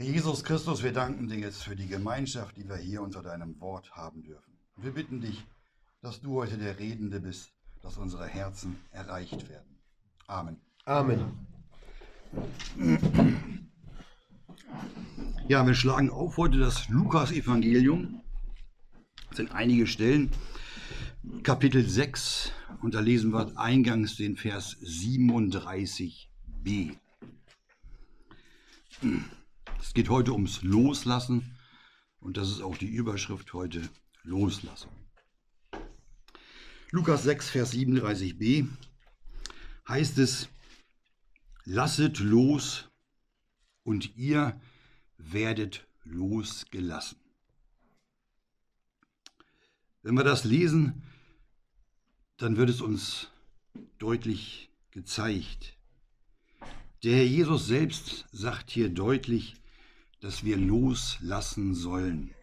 Jesus Christus, wir danken dir jetzt für die Gemeinschaft, die wir hier unter deinem Wort haben dürfen. Wir bitten dich, dass du heute der Redende bist, dass unsere Herzen erreicht werden. Amen. Amen. Ja, wir schlagen auf heute das Lukas-Evangelium. Das sind einige Stellen. Kapitel 6 und da lesen wir eingangs den Vers 37b. Es geht heute ums Loslassen und das ist auch die Überschrift heute Loslassen. Lukas 6, Vers 37b heißt es, lasset los und ihr werdet losgelassen. Wenn wir das lesen, dann wird es uns deutlich gezeigt. Der Herr Jesus selbst sagt hier deutlich, dass wir loslassen sollen,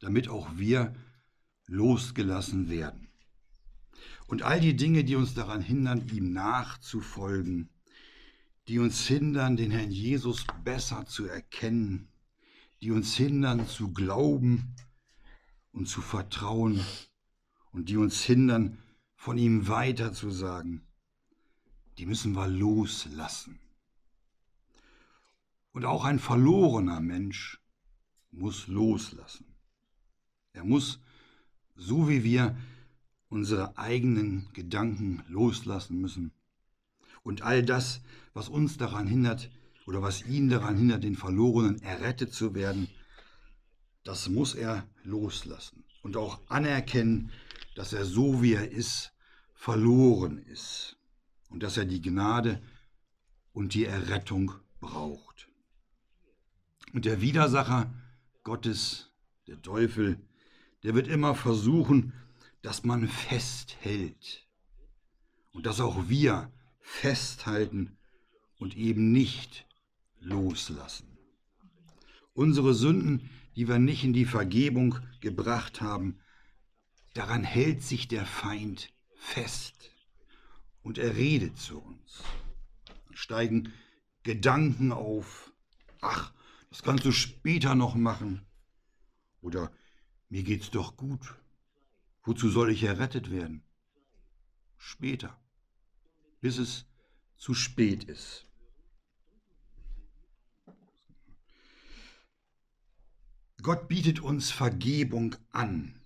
damit auch wir losgelassen werden. Und all die Dinge, die uns daran hindern, ihm nachzufolgen, die uns hindern, den Herrn Jesus besser zu erkennen, die uns hindern zu glauben und zu vertrauen und die uns hindern, von ihm weiter zu sagen, die müssen wir loslassen. Und auch ein verlorener Mensch muss loslassen. Er muss, so wie wir, unsere eigenen Gedanken loslassen müssen. Und all das, was uns daran hindert oder was ihn daran hindert, den Verlorenen errettet zu werden, das muss er loslassen und auch anerkennen, dass er so wie er ist, verloren ist und dass er die Gnade und die Errettung braucht. Und der Widersacher Gottes, der Teufel, der wird immer versuchen, dass man festhält. Und dass auch wir festhalten und eben nicht loslassen. Unsere Sünden, die wir nicht in die Vergebung gebracht haben, daran hält sich der Feind fest. Und er redet zu uns. Steigen Gedanken auf. Ach, das kannst du später noch machen. Oder mir geht's doch gut. Wozu soll ich errettet werden? Später, bis es zu spät ist. Gott bietet uns Vergebung an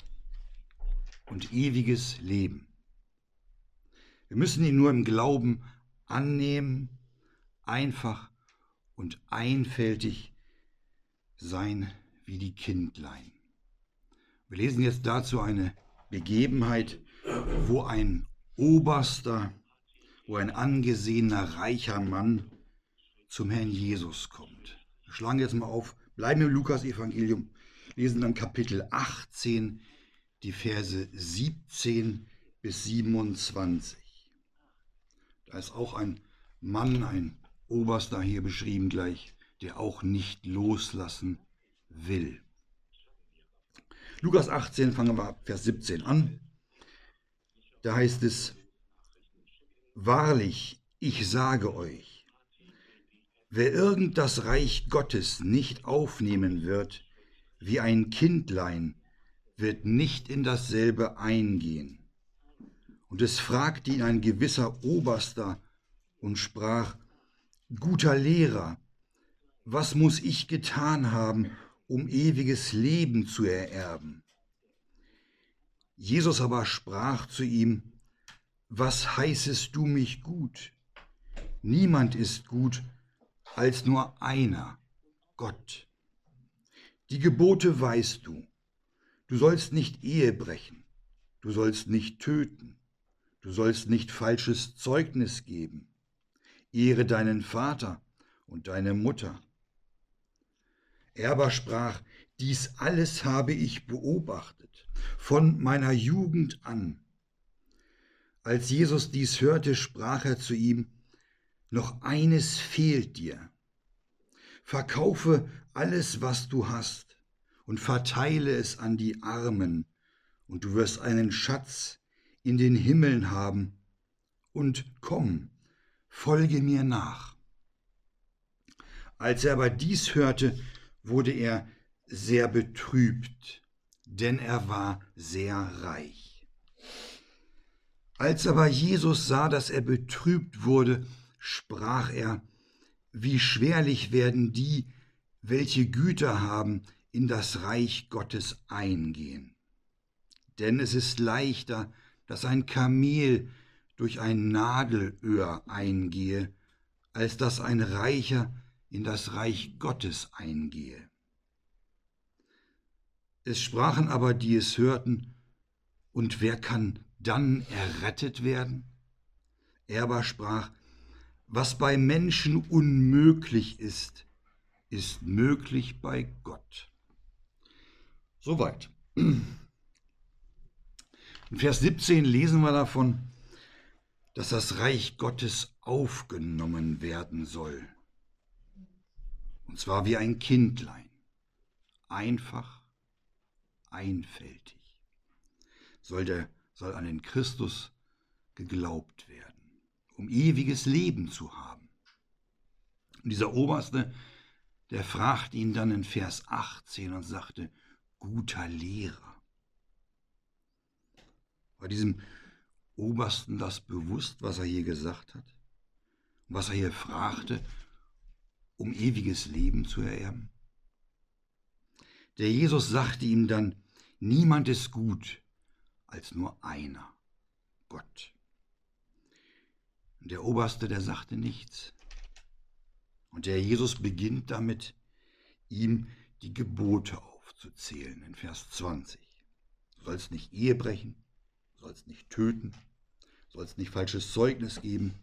und ewiges Leben. Wir müssen ihn nur im Glauben annehmen, einfach und einfältig sein wie die Kindlein. Wir lesen jetzt dazu eine Begebenheit, wo ein Oberster, wo ein angesehener reicher Mann zum Herrn Jesus kommt. Wir schlagen jetzt mal auf, bleiben im Lukas-Evangelium, lesen dann Kapitel 18, die Verse 17 bis 27. Da ist auch ein Mann, ein Oberster hier beschrieben gleich, der auch nicht loslassen will. Lukas 18, fangen wir ab Vers 17 an. Da heißt es, Wahrlich, ich sage euch, wer irgend das Reich Gottes nicht aufnehmen wird, wie ein Kindlein, wird nicht in dasselbe eingehen. Und es fragte ihn ein gewisser Oberster und sprach, Guter Lehrer, was muss ich getan haben, um ewiges Leben zu ererben? Jesus aber sprach zu ihm, Was heißest du mich gut? Niemand ist gut als nur einer, Gott. Die Gebote weißt du. Du sollst nicht Ehe brechen, du sollst nicht töten, du sollst nicht falsches Zeugnis geben. Ehre deinen Vater und deine Mutter. Er aber sprach, dies alles habe ich beobachtet, von meiner Jugend an. Als Jesus dies hörte, sprach er zu ihm, noch eines fehlt dir. Verkaufe alles, was du hast, und verteile es an die Armen, und du wirst einen Schatz in den Himmeln haben, und komm, folge mir nach. Als er aber dies hörte, wurde er sehr betrübt, denn er war sehr reich. Als aber Jesus sah, dass er betrübt wurde, sprach er, wie schwerlich werden die, welche Güter haben, in das Reich Gottes eingehen. Denn es ist leichter, dass ein Kamel durch ein Nadelöhr eingehe, als dass ein Reicher in das Reich Gottes eingehe. Es sprachen aber, die es hörten, und wer kann dann errettet werden? Er aber sprach, was bei Menschen unmöglich ist, ist möglich bei Gott. Soweit. In Vers 17 lesen wir davon, dass das Reich Gottes aufgenommen werden soll. Und zwar wie ein Kindlein, einfach, einfältig. Soll, der, soll an den Christus geglaubt werden, um ewiges Leben zu haben. Und dieser Oberste, der fragt ihn dann in Vers 18 und sagte, guter Lehrer. War diesem Obersten das bewusst, was er hier gesagt hat? Was er hier fragte, um ewiges Leben zu ererben? Der Jesus sagte ihm dann, niemand ist gut als nur einer, Gott. Der Oberste, der sagte nichts. Und der Jesus beginnt damit, ihm die Gebote aufzuzählen in Vers 20. Du sollst nicht Ehe brechen, sollst nicht töten, sollst nicht falsches Zeugnis geben,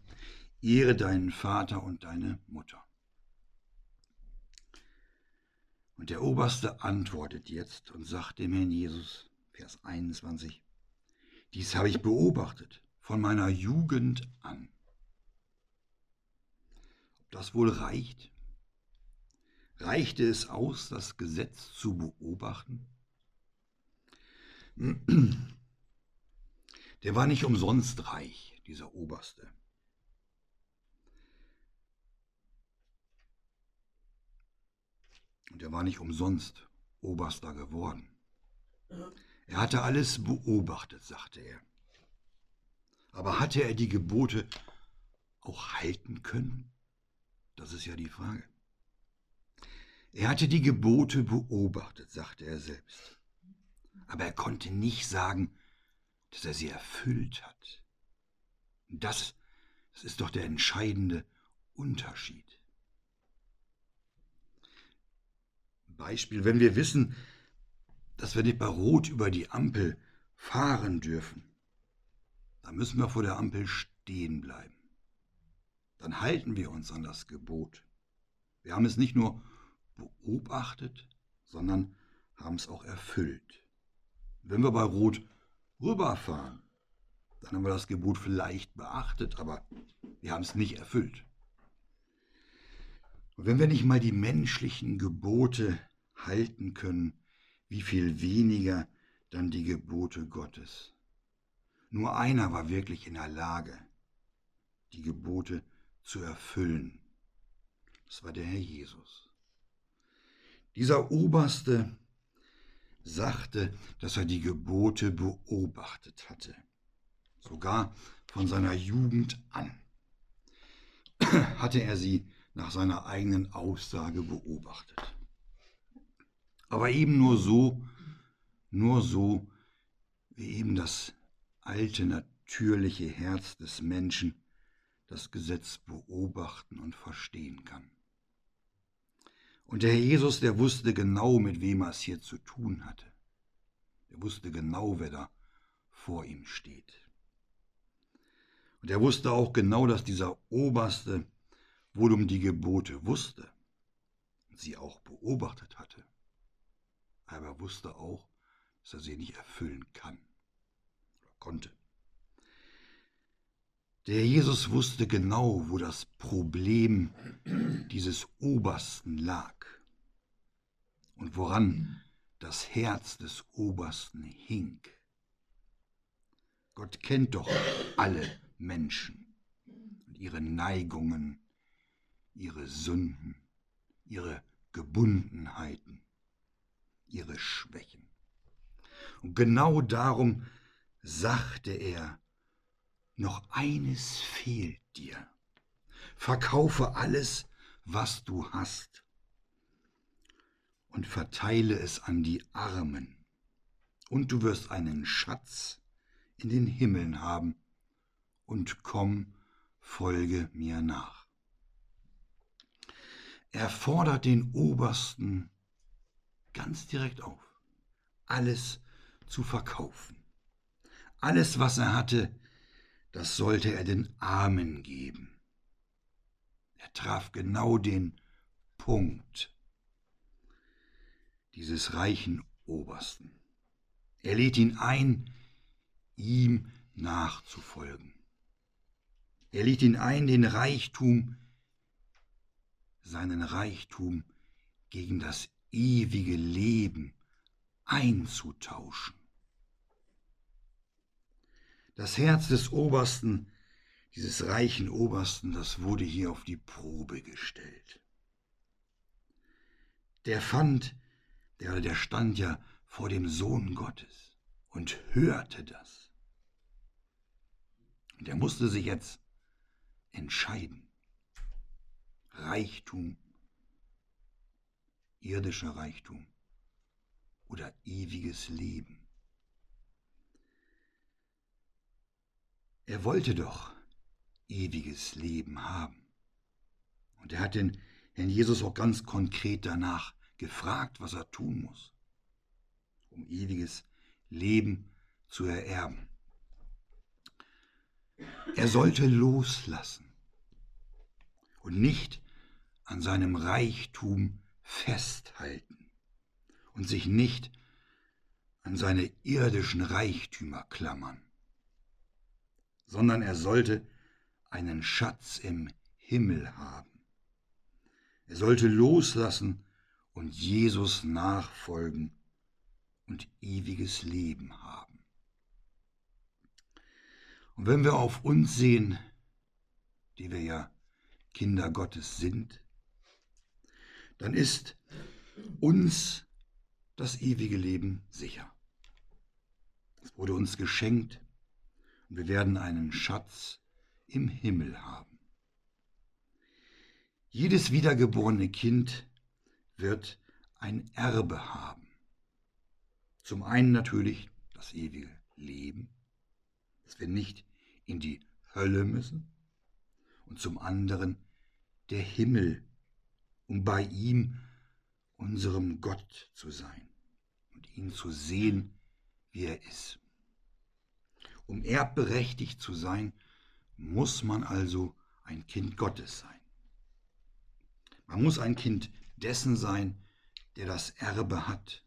ehre deinen Vater und deine Mutter. Und der Oberste antwortet jetzt und sagt dem Herrn Jesus, Vers 21, dies habe ich beobachtet von meiner Jugend an. Ob das wohl reicht? Reichte es aus, das Gesetz zu beobachten? Der war nicht umsonst reich, dieser Oberste. Und er war nicht umsonst Oberster geworden. Er hatte alles beobachtet, sagte er. Aber hatte er die Gebote auch halten können? Das ist ja die Frage. Er hatte die Gebote beobachtet, sagte er selbst. Aber er konnte nicht sagen, dass er sie erfüllt hat. Das, das ist doch der entscheidende Unterschied. Beispiel, wenn wir wissen, dass wir nicht bei Rot über die Ampel fahren dürfen, dann müssen wir vor der Ampel stehen bleiben. Dann halten wir uns an das Gebot. Wir haben es nicht nur beobachtet, sondern haben es auch erfüllt. Wenn wir bei Rot rüberfahren, dann haben wir das Gebot vielleicht beachtet, aber wir haben es nicht erfüllt. Und wenn wir nicht mal die menschlichen Gebote halten können, wie viel weniger dann die Gebote Gottes. Nur einer war wirklich in der Lage, die Gebote zu erfüllen. Das war der Herr Jesus. Dieser Oberste sagte, dass er die Gebote beobachtet hatte, sogar von seiner Jugend an hatte er sie nach seiner eigenen Aussage beobachtet. Aber eben nur so, nur so, wie eben das alte natürliche Herz des Menschen das Gesetz beobachten und verstehen kann. Und der Herr Jesus, der wusste genau, mit wem er es hier zu tun hatte. Er wusste genau, wer da vor ihm steht. Und er wusste auch genau, dass dieser Oberste wohl um die Gebote wusste und sie auch beobachtet hatte. Aber er wusste auch, dass er sie nicht erfüllen kann oder konnte. Der Jesus wusste genau, wo das Problem dieses Obersten lag und woran das Herz des Obersten hing. Gott kennt doch alle Menschen und ihre Neigungen, ihre Sünden, ihre Gebundenheiten, ihre Schwächen. Und genau darum sagte er, noch eines fehlt dir. Verkaufe alles, was du hast, und verteile es an die Armen, und du wirst einen Schatz in den Himmeln haben, und komm, folge mir nach. Er fordert den Obersten ganz direkt auf, alles zu verkaufen. Alles, was er hatte, das sollte er den Armen geben. Er traf genau den Punkt dieses reichen Obersten. Er lädt ihn ein, ihm nachzufolgen. Er lädt ihn ein, den Reichtum, seinen Reichtum gegen das ewige Leben einzutauschen. Das Herz des Obersten, dieses reichen Obersten, das wurde hier auf die Probe gestellt. Der fand, der, der stand ja vor dem Sohn Gottes und hörte das. Und er musste sich jetzt entscheiden. Reichtum, irdischer Reichtum oder ewiges Leben. Er wollte doch ewiges Leben haben. Und er hat den Herrn Jesus auch ganz konkret danach gefragt, was er tun muss, um ewiges Leben zu ererben. Er sollte loslassen und nicht an seinem Reichtum festhalten und sich nicht an seine irdischen Reichtümer klammern, sondern er sollte einen Schatz im Himmel haben. Er sollte loslassen und Jesus nachfolgen und ewiges Leben haben. Und wenn wir auf uns sehen, die wir ja Kinder Gottes sind, dann ist uns das ewige Leben sicher. Es wurde uns geschenkt und wir werden einen Schatz im Himmel haben. Jedes wiedergeborene Kind wird ein Erbe haben. Zum einen natürlich das ewige Leben, dass wir nicht in die Hölle müssen, und zum anderen der Himmel, um bei ihm, unserem Gott, zu sein und ihn zu sehen, wie er ist. Um erbberechtigt zu sein, muss man also ein Kind Gottes sein. Man muss ein Kind dessen sein, der das Erbe hat.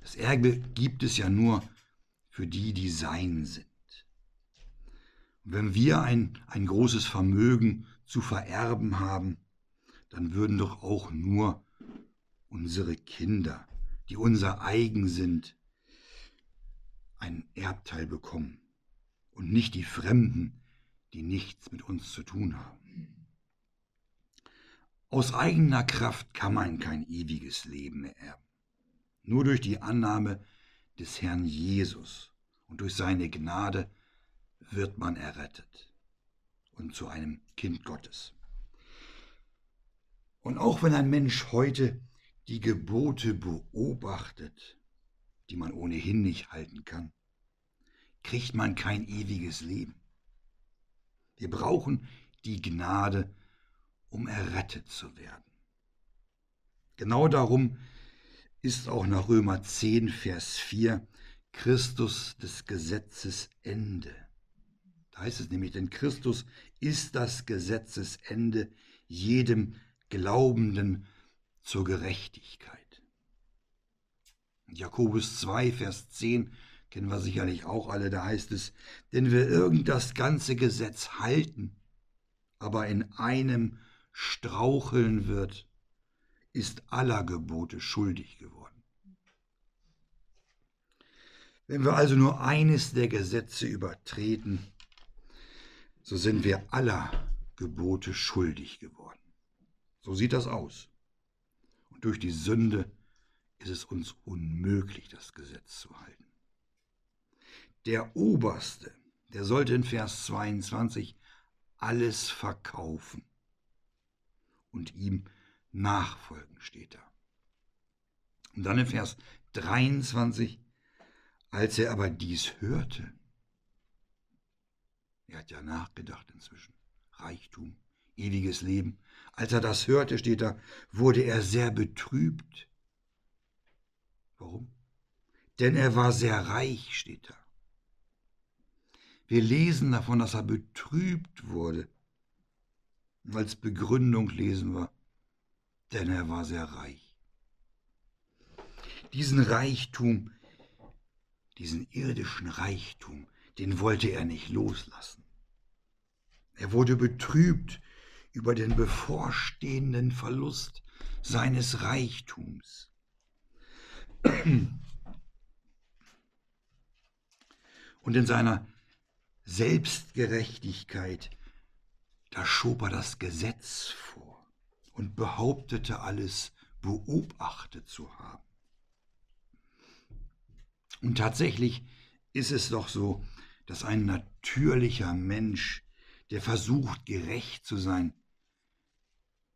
Das Erbe gibt es ja nur für die, die sein sind. Und wenn wir ein, ein großes Vermögen zu vererben haben, dann würden doch auch nur unsere Kinder, die unser eigen sind, ein Erbteil bekommen und nicht die Fremden, die nichts mit uns zu tun haben. Aus eigener Kraft kann man kein ewiges Leben erben. Nur durch die Annahme des Herrn Jesus und durch seine Gnade wird man errettet und zu einem Kind Gottes. Und auch wenn ein Mensch heute die Gebote beobachtet, die man ohnehin nicht halten kann, kriegt man kein ewiges Leben. Wir brauchen die Gnade, um errettet zu werden. Genau darum ist auch nach Römer 10, Vers 4 Christus des Gesetzes Ende. Da heißt es nämlich, denn Christus ist das Gesetzesende jedem Glaubenden zur Gerechtigkeit. Jakobus 2, Vers 10 kennen wir sicherlich auch alle, da heißt es, denn wer irgend das ganze Gesetz halten, aber in einem straucheln wird, ist aller Gebote schuldig geworden. Wenn wir also nur eines der Gesetze übertreten, so sind wir aller Gebote schuldig geworden. So sieht das aus. Und durch die Sünde ist es uns unmöglich, das Gesetz zu halten. Der Oberste, der sollte in Vers 22 alles verkaufen und ihm nachfolgen, steht da. Und dann in Vers 23, als er aber dies hörte, er hat ja nachgedacht inzwischen, Reichtum, ewiges Leben, als er das hörte, steht da, wurde er sehr betrübt. Warum? Denn er war sehr reich, steht da. Wir lesen davon, dass er betrübt wurde. Als Begründung lesen wir, denn er war sehr reich. Diesen Reichtum, diesen irdischen Reichtum, den wollte er nicht loslassen. Er wurde betrübt über den bevorstehenden Verlust seines Reichtums. Und in seiner Selbstgerechtigkeit, da schob er das Gesetz vor und behauptete alles beobachtet zu haben. Und tatsächlich ist es doch so, dass ein natürlicher Mensch, der versucht gerecht zu sein,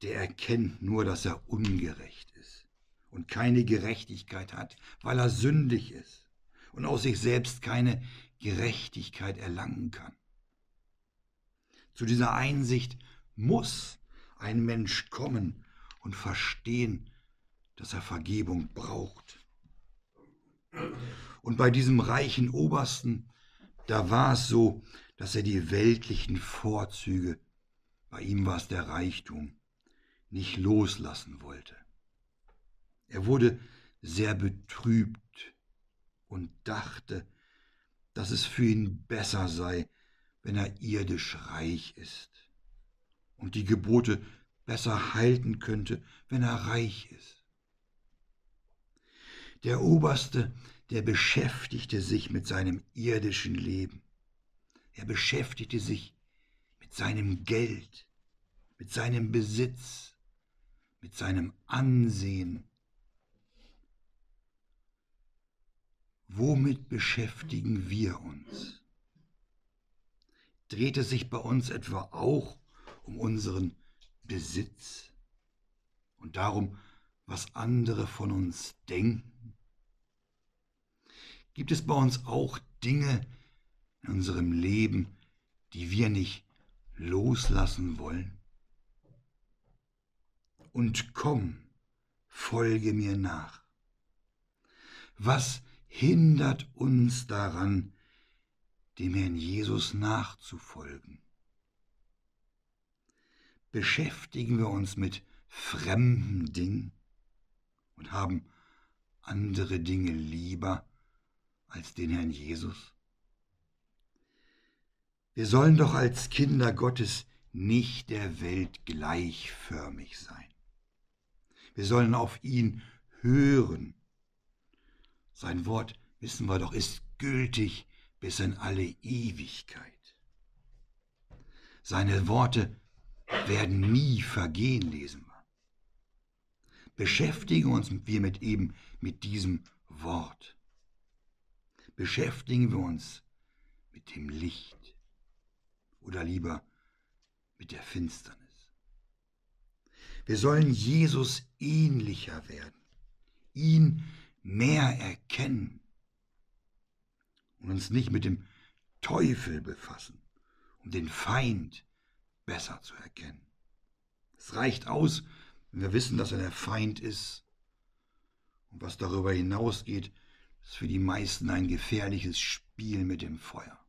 der erkennt nur, dass er ungerecht ist und keine Gerechtigkeit hat, weil er sündig ist und aus sich selbst keine Gerechtigkeit erlangen kann. Zu dieser Einsicht muss ein Mensch kommen und verstehen, dass er Vergebung braucht. Und bei diesem reichen Obersten, da war es so, dass er die weltlichen Vorzüge, bei ihm war es der Reichtum, nicht loslassen wollte. Er wurde sehr betrübt und dachte, dass es für ihn besser sei, wenn er irdisch reich ist und die Gebote besser halten könnte, wenn er reich ist. Der Oberste, der beschäftigte sich mit seinem irdischen Leben. Er beschäftigte sich mit seinem Geld, mit seinem Besitz, mit seinem Ansehen, Womit beschäftigen wir uns? Dreht es sich bei uns etwa auch um unseren Besitz und darum, was andere von uns denken? Gibt es bei uns auch Dinge in unserem Leben, die wir nicht loslassen wollen? Und komm, folge mir nach. Was hindert uns daran, dem Herrn Jesus nachzufolgen. Beschäftigen wir uns mit fremden Dingen und haben andere Dinge lieber als den Herrn Jesus? Wir sollen doch als Kinder Gottes nicht der Welt gleichförmig sein. Wir sollen auf ihn hören sein Wort, wissen wir doch, ist gültig bis in alle Ewigkeit. Seine Worte werden nie vergehen, lesen wir. Beschäftigen uns wir mit eben mit diesem Wort. Beschäftigen wir uns mit dem Licht oder lieber mit der Finsternis. Wir sollen Jesus ähnlicher werden, ihn mehr erkennen und uns nicht mit dem Teufel befassen, um den Feind besser zu erkennen. Es reicht aus, wenn wir wissen, dass er der Feind ist. Und was darüber hinausgeht, ist für die meisten ein gefährliches Spiel mit dem Feuer.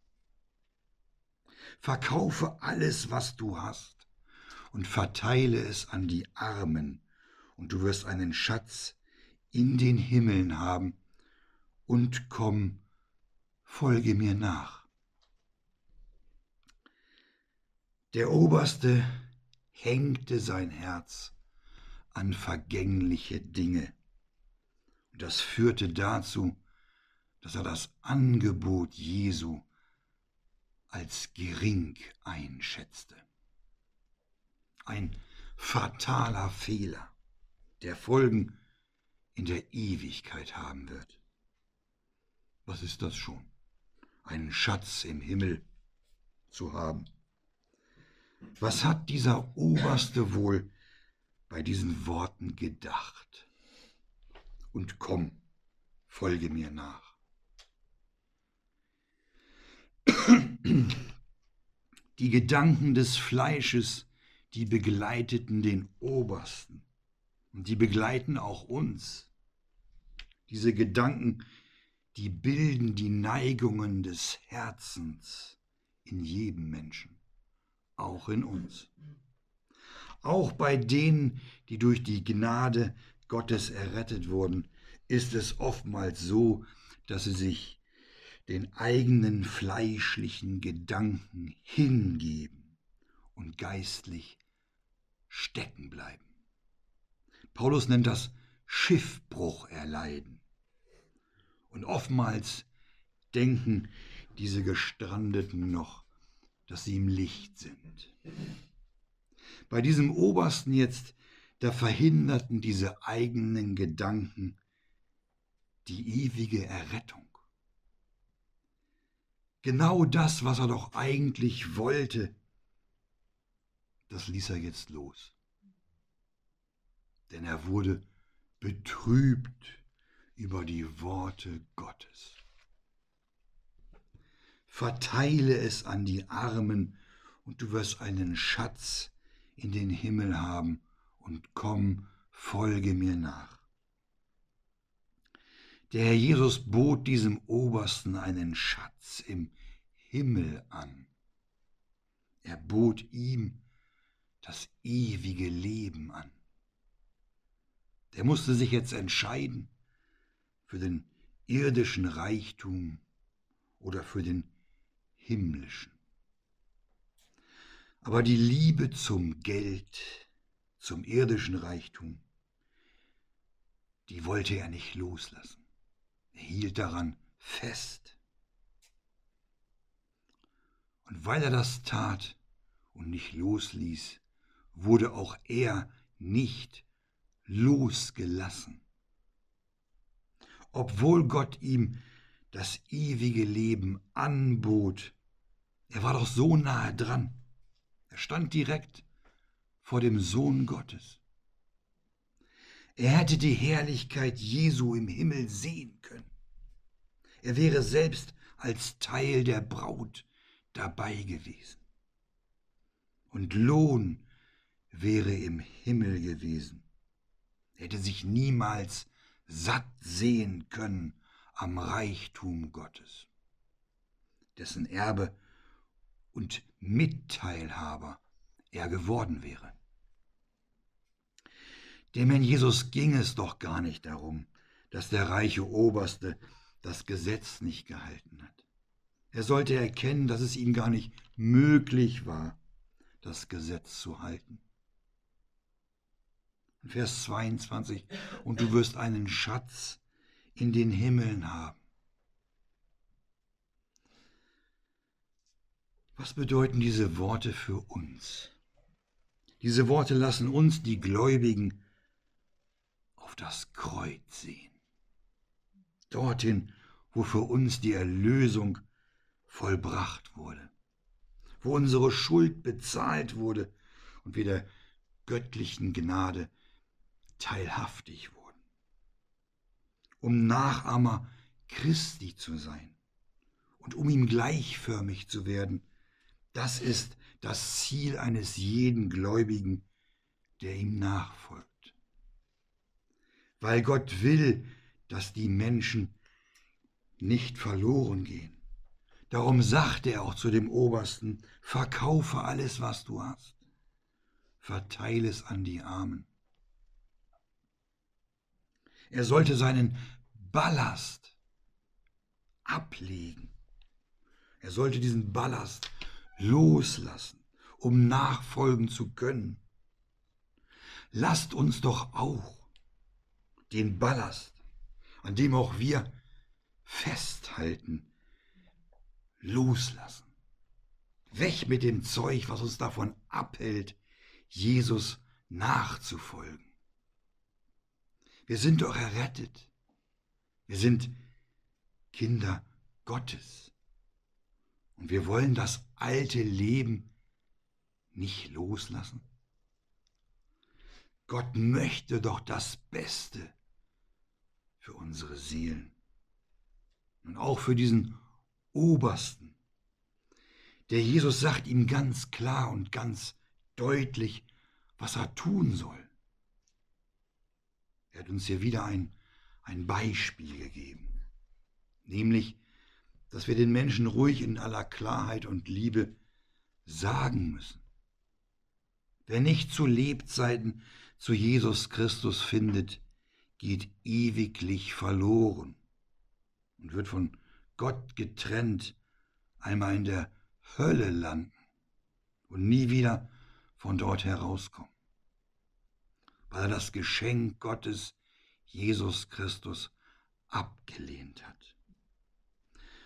Verkaufe alles, was du hast, und verteile es an die Armen, und du wirst einen Schatz in den Himmeln haben, und komm, folge mir nach. Der Oberste hängte sein Herz an vergängliche Dinge. Und das führte dazu, dass er das Angebot Jesu als gering einschätzte. Ein fataler Fehler. der Folgen in der Ewigkeit haben wird. Was ist das schon? Einen Schatz im Himmel zu haben. Was hat dieser Oberste wohl bei diesen Worten gedacht? Und komm, folge mir nach. Die Gedanken des Fleisches, die begleiteten den Obersten und die begleiten auch uns. Diese Gedanken, die bilden die Neigungen des Herzens in jedem Menschen, auch in uns. Auch bei denen, die durch die Gnade Gottes errettet wurden, ist es oftmals so, dass sie sich den eigenen fleischlichen Gedanken hingeben und geistlich stecken bleiben. Paulus nennt das Schiffbruch erleiden. Und oftmals denken diese Gestrandeten noch, dass sie im Licht sind. Bei diesem Obersten jetzt, da verhinderten diese eigenen Gedanken die ewige Errettung. Genau das, was er doch eigentlich wollte, das ließ er jetzt los. Denn er wurde betrübt über die Worte Gottes. Verteile es an die Armen, und du wirst einen Schatz in den Himmel haben, und komm, folge mir nach. Der Herr Jesus bot diesem Obersten einen Schatz im Himmel an. Er bot ihm das ewige Leben an. Der musste sich jetzt entscheiden für den irdischen Reichtum oder für den himmlischen. Aber die Liebe zum Geld, zum irdischen Reichtum, die wollte er nicht loslassen. Er hielt daran fest. Und weil er das tat und nicht losließ, wurde auch er nicht losgelassen. Obwohl Gott ihm das ewige Leben anbot, er war doch so nahe dran. Er stand direkt vor dem Sohn Gottes. Er hätte die Herrlichkeit Jesu im Himmel sehen können. Er wäre selbst als Teil der Braut dabei gewesen. Und Lohn wäre im Himmel gewesen. Hätte sich niemals satt sehen können am Reichtum Gottes, dessen Erbe und Mitteilhaber er geworden wäre. Dem Herrn Jesus ging es doch gar nicht darum, dass der reiche Oberste das Gesetz nicht gehalten hat. Er sollte erkennen, dass es ihm gar nicht möglich war, das Gesetz zu halten. Vers 22, und du wirst einen Schatz in den Himmeln haben. Was bedeuten diese Worte für uns? Diese Worte lassen uns, die Gläubigen, auf das Kreuz sehen. Dorthin, wo für uns die Erlösung vollbracht wurde, wo unsere Schuld bezahlt wurde und wir der göttlichen Gnade teilhaftig wurden, um Nachahmer Christi zu sein und um ihm gleichförmig zu werden. Das ist das Ziel eines jeden Gläubigen, der ihm nachfolgt. Weil Gott will, dass die Menschen nicht verloren gehen. Darum sagte er auch zu dem Obersten, verkaufe alles, was du hast, verteile es an die Armen. Er sollte seinen Ballast ablegen. Er sollte diesen Ballast loslassen, um nachfolgen zu können. Lasst uns doch auch den Ballast, an dem auch wir festhalten, loslassen. Weg mit dem Zeug, was uns davon abhält, Jesus nachzufolgen. Wir sind doch errettet. Wir sind Kinder Gottes. Und wir wollen das alte Leben nicht loslassen. Gott möchte doch das Beste für unsere Seelen und auch für diesen Obersten. Der Jesus sagt ihm ganz klar und ganz deutlich, was er tun soll. Er hat uns hier wieder ein, ein Beispiel gegeben, nämlich, dass wir den Menschen ruhig in aller Klarheit und Liebe sagen müssen. Wer nicht zu Lebzeiten zu Jesus Christus findet, geht ewiglich verloren und wird von Gott getrennt, einmal in der Hölle landen und nie wieder von dort herauskommen, weil er das Geschenk Gottes, Jesus Christus, abgelehnt hat.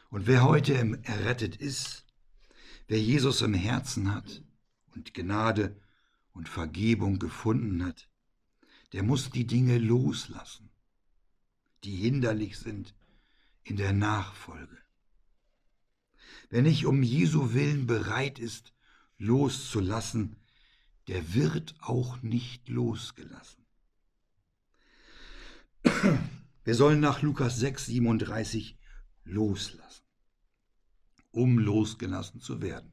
Und wer heute errettet ist, wer Jesus im Herzen hat und Gnade und Vergebung gefunden hat, der muss die Dinge loslassen, die hinderlich sind in der Nachfolge. Wer nicht um Jesu willen bereit ist, loszulassen, der wird auch nicht losgelassen. Wir sollen nach Lukas 6, 37 loslassen, um losgelassen zu werden.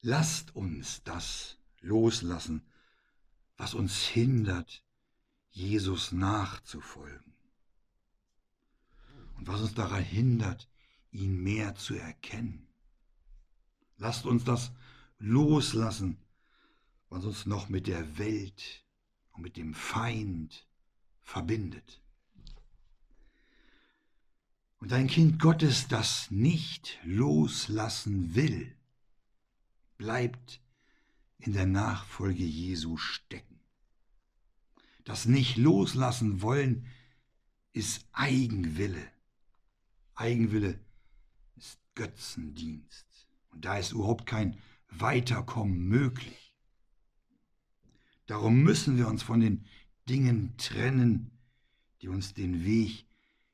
Lasst uns das loslassen, was uns hindert, Jesus nachzufolgen. Und was uns daran hindert, ihn mehr zu erkennen. Lasst uns das loslassen, was uns noch mit der Welt und mit dem Feind verbindet. Und ein Kind Gottes, das nicht loslassen will, bleibt in der Nachfolge Jesu stecken. Das nicht loslassen wollen ist Eigenwille. Eigenwille ist Götzendienst. Und da ist überhaupt kein Weiterkommen möglich. Darum müssen wir uns von den Dingen trennen, die uns den Weg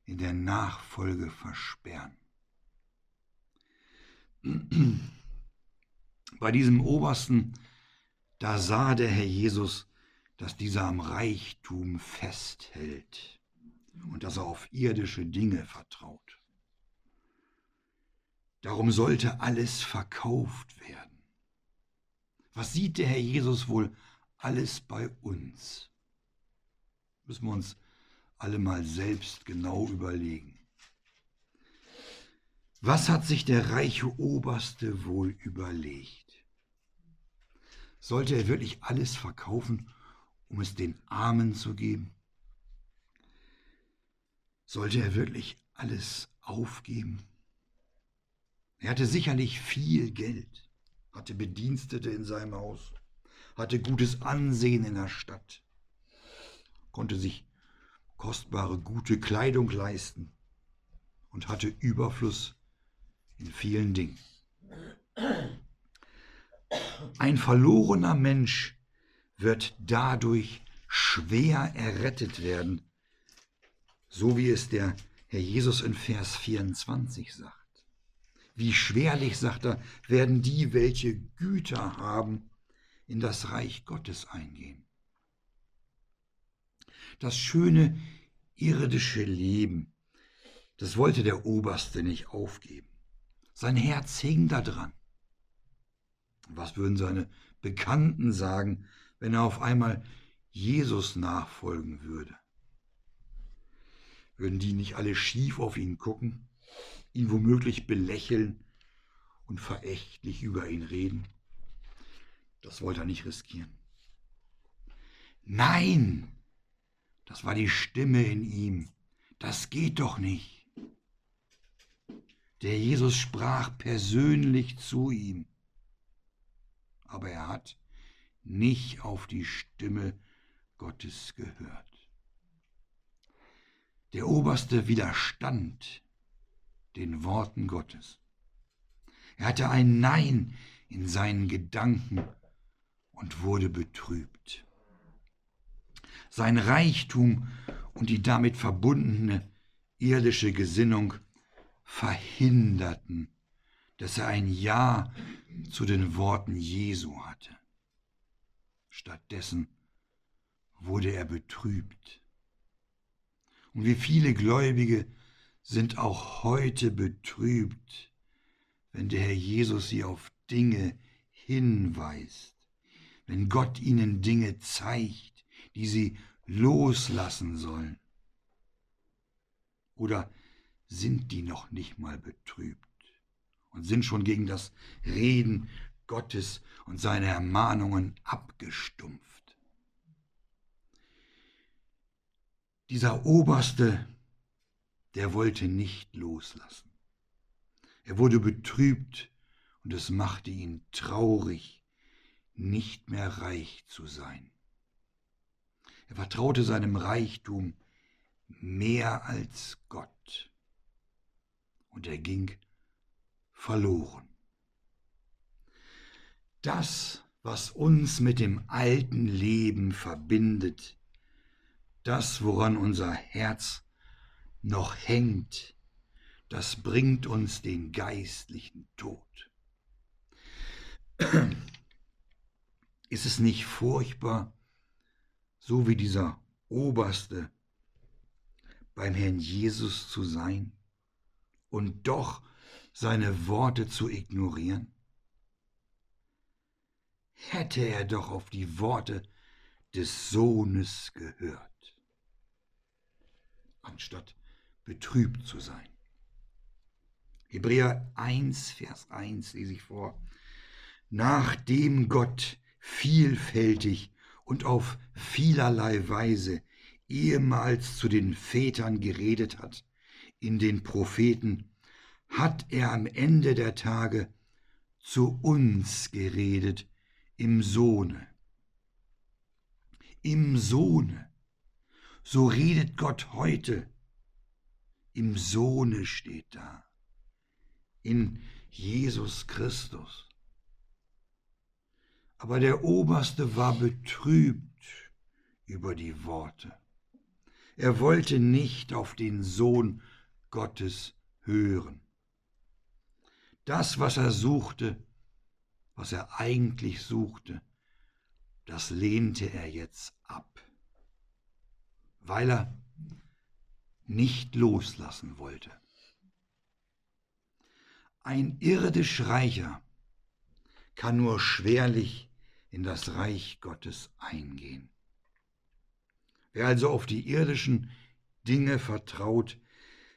in der Nachfolge versperren. Bei diesem Obersten, da sah der Herr Jesus, dass dieser am Reichtum festhält und dass er auf irdische Dinge vertraut. Darum sollte alles verkauft werden. Was sieht der Herr Jesus wohl alles bei uns? Müssen wir uns alle mal selbst genau überlegen. Was hat sich der reiche Oberste wohl überlegt? Sollte er wirklich alles verkaufen, um es den Armen zu geben? Sollte er wirklich alles aufgeben? Er hatte sicherlich viel Geld, hatte Bedienstete in seinem Haus, hatte gutes Ansehen in der Stadt, konnte sich kostbare, gute Kleidung leisten und hatte Überfluss in vielen Dingen. Ein verlorener Mensch wird dadurch schwer errettet werden, so wie es der Herr Jesus in Vers 24 sagt. Wie schwerlich, sagt er, werden die, welche Güter haben, in das Reich Gottes eingehen. Das schöne irdische Leben, das wollte der Oberste nicht aufgeben. Sein Herz hing da dran. Was würden seine Bekannten sagen, wenn er auf einmal Jesus nachfolgen würde? Würden die nicht alle schief auf ihn gucken, ihn womöglich belächeln und verächtlich über ihn reden? Das wollte er nicht riskieren. Nein, das war die Stimme in ihm. Das geht doch nicht. Der Jesus sprach persönlich zu ihm aber er hat nicht auf die Stimme Gottes gehört. Der Oberste widerstand den Worten Gottes. Er hatte ein Nein in seinen Gedanken und wurde betrübt. sein Reichtum und die damit verbundene irdische Gesinnung verhinderten, dass er ein Ja zu den Worten Jesu hatte. Stattdessen wurde er betrübt. Und wie viele Gläubige sind auch heute betrübt, wenn der Herr Jesus sie auf Dinge hinweist, wenn Gott ihnen Dinge zeigt, die sie loslassen sollen. Oder sind die noch nicht mal betrübt und sind schon gegen das Reden Gottes und seine Ermahnungen abgestumpft? Dieser Oberste, der wollte nicht loslassen. Er wurde betrübt und es machte ihn traurig, nicht mehr reich zu sein. Er vertraute seinem Reichtum mehr als Gott und er ging verloren. Das, was uns mit dem alten Leben verbindet, das, woran unser Herz noch hängt, das bringt uns den geistlichen Tod. Ist es nicht furchtbar, so wie dieser Oberste beim Herrn Jesus zu sein und doch seine Worte zu ignorieren? Hätte er doch auf die Worte des Sohnes gehört, anstatt betrübt zu sein. Hebräer 1, Vers 1 lese ich vor. Nachdem Gott vielfältig und auf vielerlei Weise ehemals zu den Vätern geredet hat, in den Propheten, hat er am Ende der Tage zu uns geredet im Sohne. Im Sohne. So redet Gott heute. Im Sohne steht da. In Jesus Christus. Aber der Oberste war betrübt über die Worte. Er wollte nicht auf den Sohn Gottes hören. Das, was er suchte, was er eigentlich suchte, das lehnte er jetzt ab, weil er nicht loslassen wollte. Ein irdisch Reicher kann nur schwerlich in das Reich Gottes eingehen. Wer also auf die irdischen Dinge vertraut,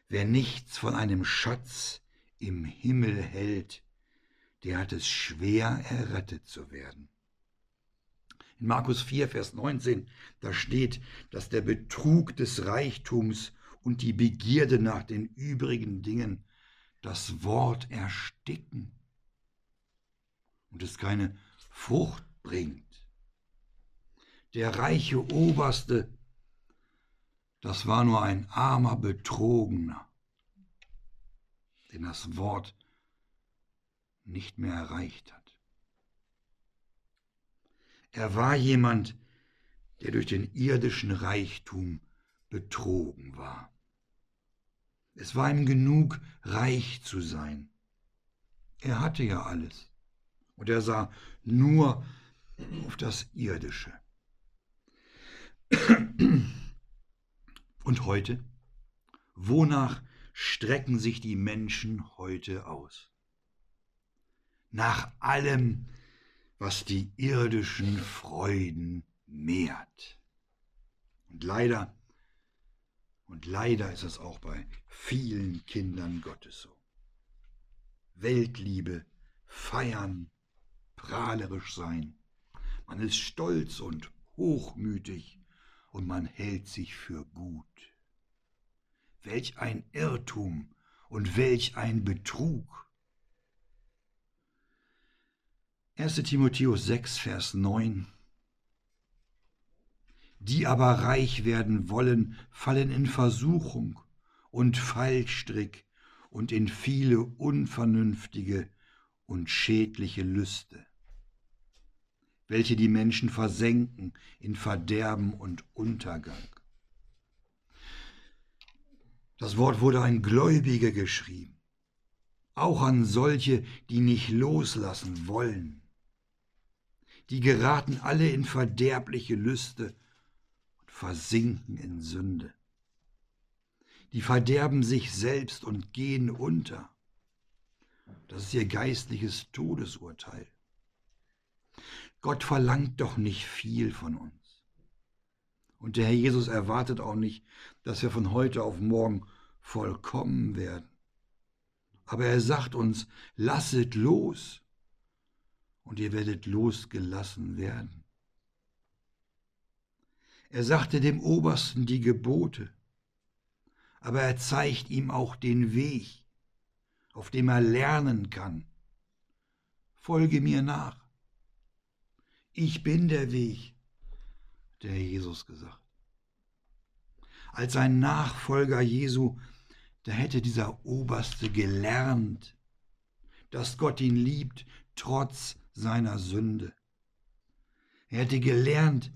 wer nichts von einem Schatz im Himmel hält, der hat es schwer errettet zu werden. In Markus 4, Vers 19, da steht, dass der Betrug des Reichtums und die Begierde nach den übrigen Dingen das Wort ersticken und es keine Frucht bringt. Der reiche Oberste, das war nur ein armer Betrogener, den das Wort nicht mehr erreicht hat. Er war jemand, der durch den irdischen Reichtum betrogen war. Es war ihm genug, reich zu sein. Er hatte ja alles. Und er sah nur auf das Irdische. Und heute? Wonach strecken sich die Menschen heute aus? Nach allem, was die irdischen Freuden mehrt. Und leider, und leider ist es auch bei vielen Kindern Gottes so. Weltliebe, feiern, prahlerisch sein, man ist stolz und hochmütig und man hält sich für gut. Welch ein Irrtum und welch ein Betrug. 1 Timotheus 6, Vers 9 Die aber reich werden wollen, fallen in Versuchung und Fallstrick und in viele unvernünftige und schädliche Lüste welche die Menschen versenken in Verderben und Untergang. Das Wort wurde an Gläubige geschrieben, auch an solche, die nicht loslassen wollen. Die geraten alle in verderbliche Lüste versinken in Sünde. Die verderben sich selbst und gehen unter. Das ist ihr geistliches Todesurteil. Gott verlangt doch nicht viel von uns. Und der Herr Jesus erwartet auch nicht, dass wir von heute auf morgen vollkommen werden. Aber er sagt uns, lasset los und ihr werdet losgelassen werden. Er sagte dem Obersten die Gebote, aber er zeigt ihm auch den Weg, auf dem er lernen kann. Folge mir nach. Ich bin der Weg, der Herr Jesus gesagt. Als ein Nachfolger Jesu, da hätte dieser Oberste gelernt, dass Gott ihn liebt, trotz seiner Sünde. Er hätte gelernt,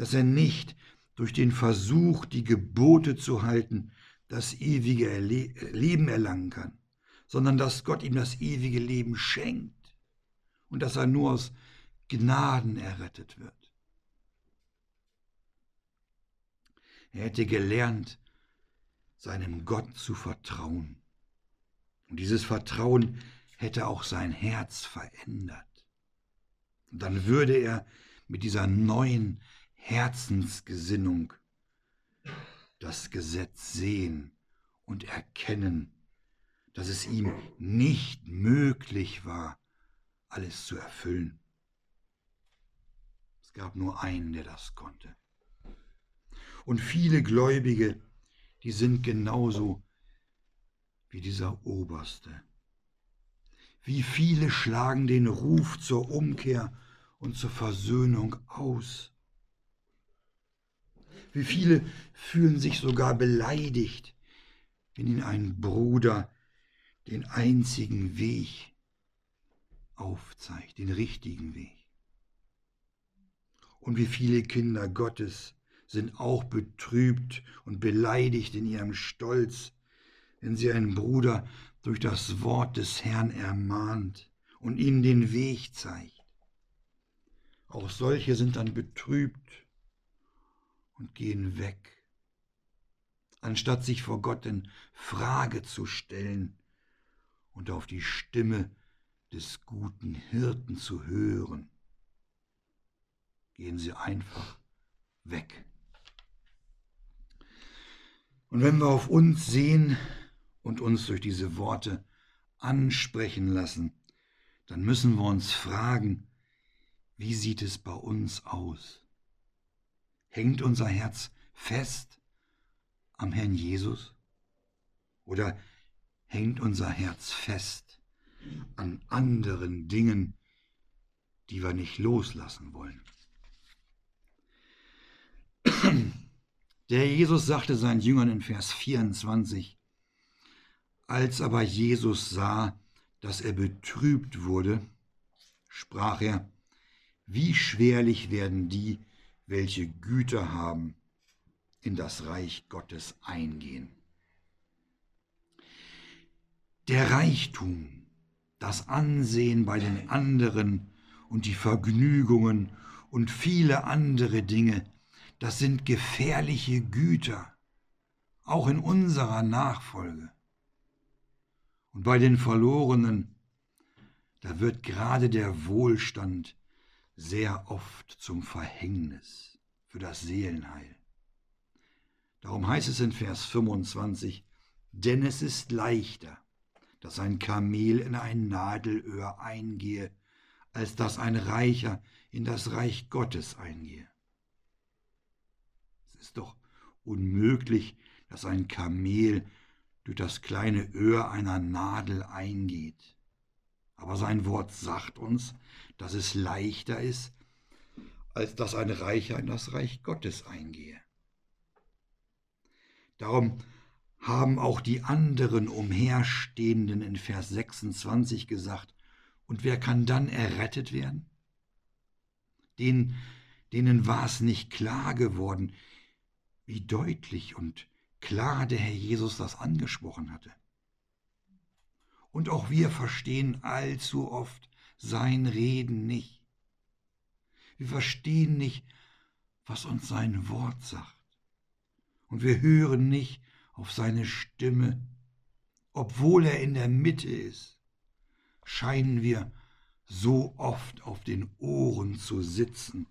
dass er nicht durch den Versuch, die Gebote zu halten, das ewige Leben erlangen kann, sondern dass Gott ihm das ewige Leben schenkt und dass er nur aus Gnaden errettet wird. Er hätte gelernt, seinem Gott zu vertrauen. Und dieses Vertrauen hätte auch sein Herz verändert. Und dann würde er mit dieser neuen Herzensgesinnung das Gesetz sehen und erkennen, dass es ihm nicht möglich war, alles zu erfüllen. Es gab nur einen, der das konnte. Und viele Gläubige, die sind genauso wie dieser Oberste. Wie viele schlagen den Ruf zur Umkehr und zur Versöhnung aus. Wie viele fühlen sich sogar beleidigt, wenn ihnen ein Bruder den einzigen Weg aufzeigt, den richtigen Weg. Und wie viele Kinder Gottes sind auch betrübt und beleidigt in ihrem Stolz, wenn sie einen Bruder durch das Wort des Herrn ermahnt und ihnen den Weg zeigt. Auch solche sind dann betrübt und gehen weg, anstatt sich vor Gott in Frage zu stellen und auf die Stimme des guten Hirten zu hören. Gehen sie einfach weg. Und wenn wir auf uns sehen und uns durch diese Worte ansprechen lassen, dann müssen wir uns fragen, wie sieht es bei uns aus? Hängt unser Herz fest am Herrn Jesus? Oder hängt unser Herz fest an anderen Dingen, die wir nicht loslassen wollen? Der Jesus sagte seinen Jüngern in Vers 24, als aber Jesus sah, dass er betrübt wurde, sprach er, wie schwerlich werden die, welche Güter haben, in das Reich Gottes eingehen. Der Reichtum, das Ansehen bei den anderen und die Vergnügungen und viele andere Dinge, das sind gefährliche Güter, auch in unserer Nachfolge. Und bei den Verlorenen, da wird gerade der Wohlstand sehr oft zum Verhängnis für das Seelenheil. Darum heißt es in Vers 25, denn es ist leichter, dass ein Kamel in ein Nadelöhr eingehe, als dass ein Reicher in das Reich Gottes eingehe ist doch unmöglich, dass ein Kamel durch das kleine Öhr einer Nadel eingeht. Aber sein Wort sagt uns, dass es leichter ist, als dass ein Reicher in das Reich Gottes eingehe. Darum haben auch die anderen Umherstehenden in Vers 26 gesagt, und wer kann dann errettet werden? denen, denen war es nicht klar geworden, wie deutlich und klar der Herr Jesus das angesprochen hatte. Und auch wir verstehen allzu oft sein Reden nicht. Wir verstehen nicht, was uns sein Wort sagt. Und wir hören nicht auf seine Stimme. Obwohl er in der Mitte ist, scheinen wir so oft auf den Ohren zu sitzen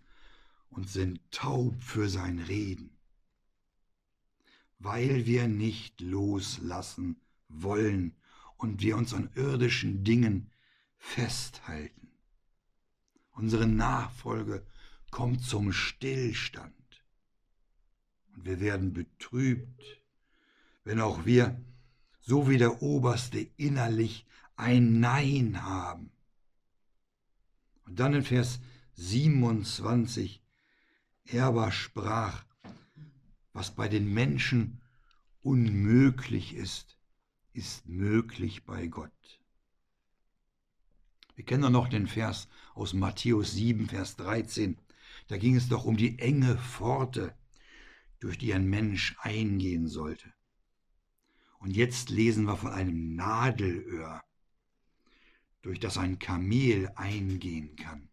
und sind taub für sein Reden, weil wir nicht loslassen wollen und wir uns an irdischen Dingen festhalten. Unsere Nachfolge kommt zum Stillstand und wir werden betrübt, wenn auch wir, so wie der Oberste, innerlich ein Nein haben. Und dann in Vers 27, er aber sprach, was bei den Menschen unmöglich ist, ist möglich bei Gott. Wir kennen noch den Vers aus Matthäus 7, Vers 13. Da ging es doch um die enge Pforte, durch die ein Mensch eingehen sollte. Und jetzt lesen wir von einem Nadelöhr, durch das ein Kamel eingehen kann.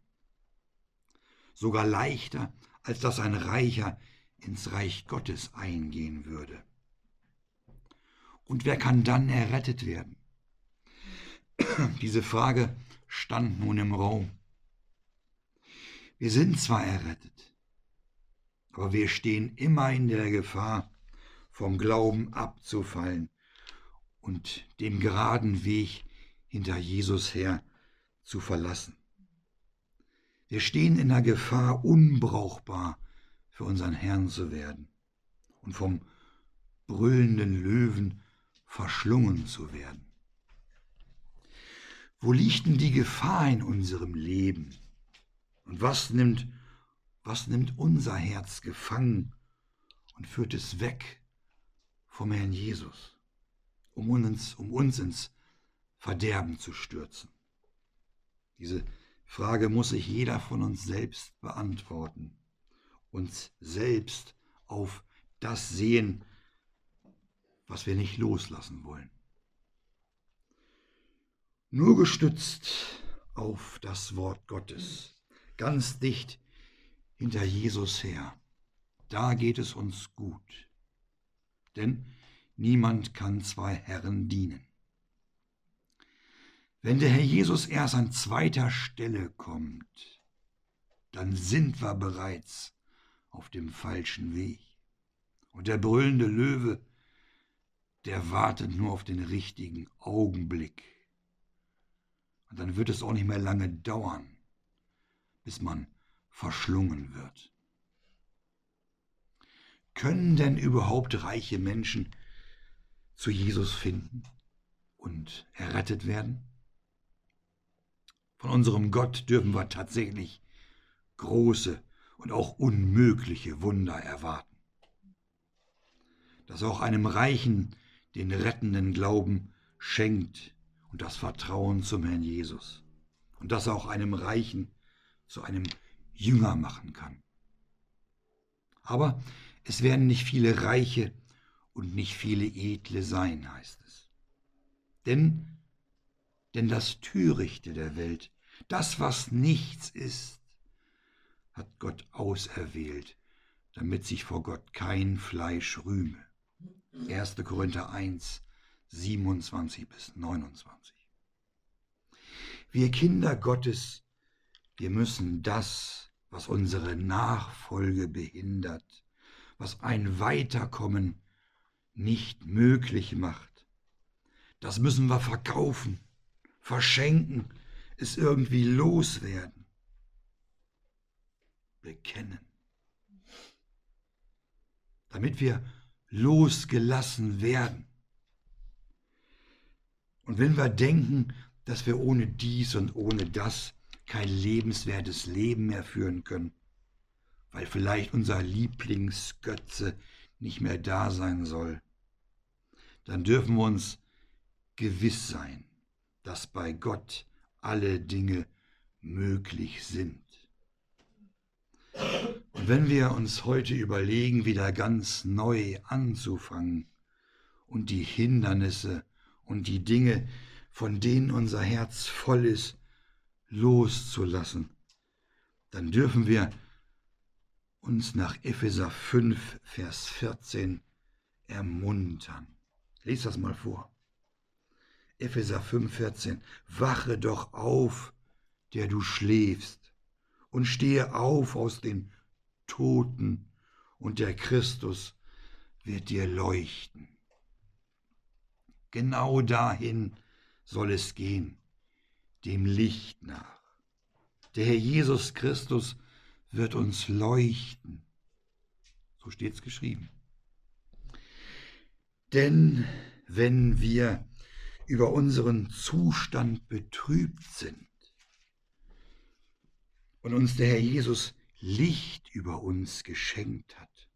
Sogar leichter, als dass ein Reicher ins Reich Gottes eingehen würde. Und wer kann dann errettet werden? Diese Frage stand nun im Raum. Wir sind zwar errettet, aber wir stehen immer in der Gefahr, vom Glauben abzufallen und den geraden Weg hinter Jesus her zu verlassen. Wir stehen in der Gefahr, unbrauchbar für unseren Herrn zu werden und vom brüllenden Löwen verschlungen zu werden. Wo liegt denn die Gefahr in unserem Leben? Und was nimmt, was nimmt unser Herz gefangen und führt es weg vom Herrn Jesus, um uns, um uns ins Verderben zu stürzen? Diese Frage muss sich jeder von uns selbst beantworten, uns selbst auf das sehen, was wir nicht loslassen wollen. Nur gestützt auf das Wort Gottes, ganz dicht hinter Jesus her, da geht es uns gut. Denn niemand kann zwei Herren dienen. Wenn der Herr Jesus erst an zweiter Stelle kommt, dann sind wir bereits auf dem falschen Weg. Und der brüllende Löwe, der wartet nur auf den richtigen Augenblick. Und dann wird es auch nicht mehr lange dauern, bis man verschlungen wird. Können denn überhaupt reiche Menschen zu Jesus finden und errettet werden? Von unserem Gott dürfen wir tatsächlich große und auch unmögliche Wunder erwarten. Dass auch einem Reichen den rettenden Glauben schenkt und das Vertrauen zum Herrn Jesus. Und dass er auch einem Reichen zu einem Jünger machen kann. Aber es werden nicht viele Reiche und nicht viele Edle sein, heißt es. Denn, denn das Törichte der Welt, das, was nichts ist, hat Gott auserwählt, damit sich vor Gott kein Fleisch rühme. 1. Korinther 1, 27 bis 29. Wir Kinder Gottes, wir müssen das, was unsere Nachfolge behindert, was ein Weiterkommen nicht möglich macht, das müssen wir verkaufen, verschenken, es irgendwie loswerden, bekennen, damit wir losgelassen werden. Und wenn wir denken, dass wir ohne dies und ohne das kein lebenswertes Leben mehr führen können, weil vielleicht unser Lieblingsgötze nicht mehr da sein soll, dann dürfen wir uns gewiss sein, dass bei Gott alle Dinge möglich sind. Und wenn wir uns heute überlegen, wieder ganz neu anzufangen und die Hindernisse und die Dinge, von denen unser Herz voll ist, loszulassen, dann dürfen wir uns nach Epheser 5, Vers 14 ermuntern. Lies das mal vor. Epheser 5, 14. Wache doch auf, der du schläfst, und stehe auf aus den Toten, und der Christus wird dir leuchten. Genau dahin soll es gehen, dem Licht nach. Der Herr Jesus Christus wird uns leuchten. So steht es geschrieben. Denn wenn wir über unseren Zustand betrübt sind und uns der Herr Jesus Licht über uns geschenkt hat,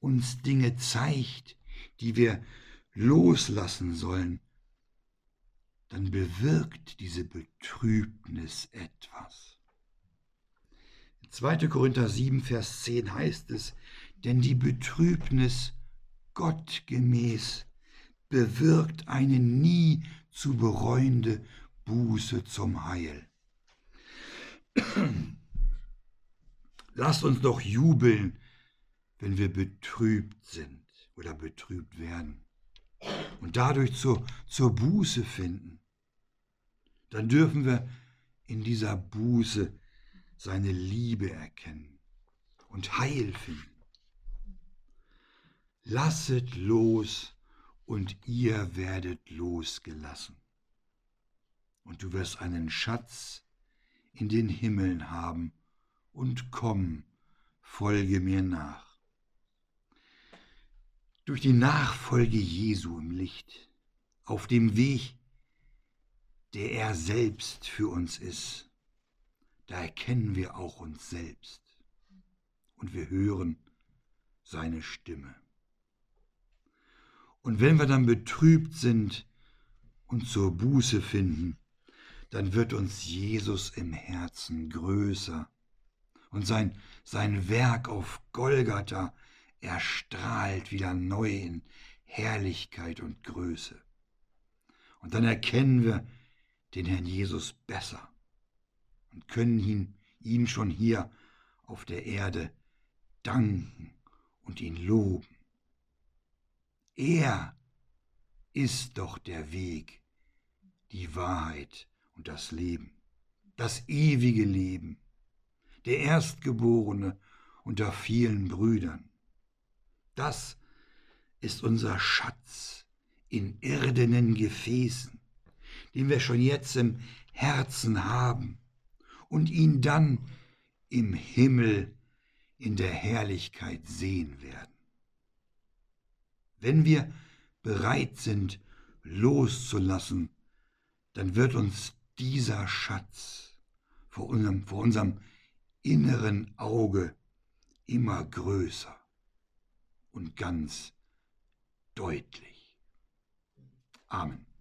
uns Dinge zeigt, die wir loslassen sollen, dann bewirkt diese Betrübnis etwas. In 2. Korinther 7, Vers 10 heißt es, denn die Betrübnis gottgemäß bewirkt eine nie zu bereuende Buße zum Heil. Lasst uns doch jubeln, wenn wir betrübt sind oder betrübt werden und dadurch zur, zur Buße finden. Dann dürfen wir in dieser Buße seine Liebe erkennen und Heil finden. Lasset los und ihr werdet losgelassen. Und du wirst einen Schatz in den Himmeln haben und komm, folge mir nach. Durch die Nachfolge Jesu im Licht, auf dem Weg, der er selbst für uns ist, da erkennen wir auch uns selbst und wir hören seine Stimme. Und wenn wir dann betrübt sind und zur Buße finden, dann wird uns Jesus im Herzen größer und sein, sein Werk auf Golgatha erstrahlt wieder neu in Herrlichkeit und Größe. Und dann erkennen wir den Herrn Jesus besser und können ihn, ihm schon hier auf der Erde danken und ihn loben. Er ist doch der Weg, die Wahrheit und das Leben, das ewige Leben, der Erstgeborene unter vielen Brüdern. Das ist unser Schatz in irdenen Gefäßen, den wir schon jetzt im Herzen haben und ihn dann im Himmel in der Herrlichkeit sehen werden. Wenn wir bereit sind, loszulassen, dann wird uns dieser Schatz vor unserem, vor unserem inneren Auge immer größer und ganz deutlich. Amen.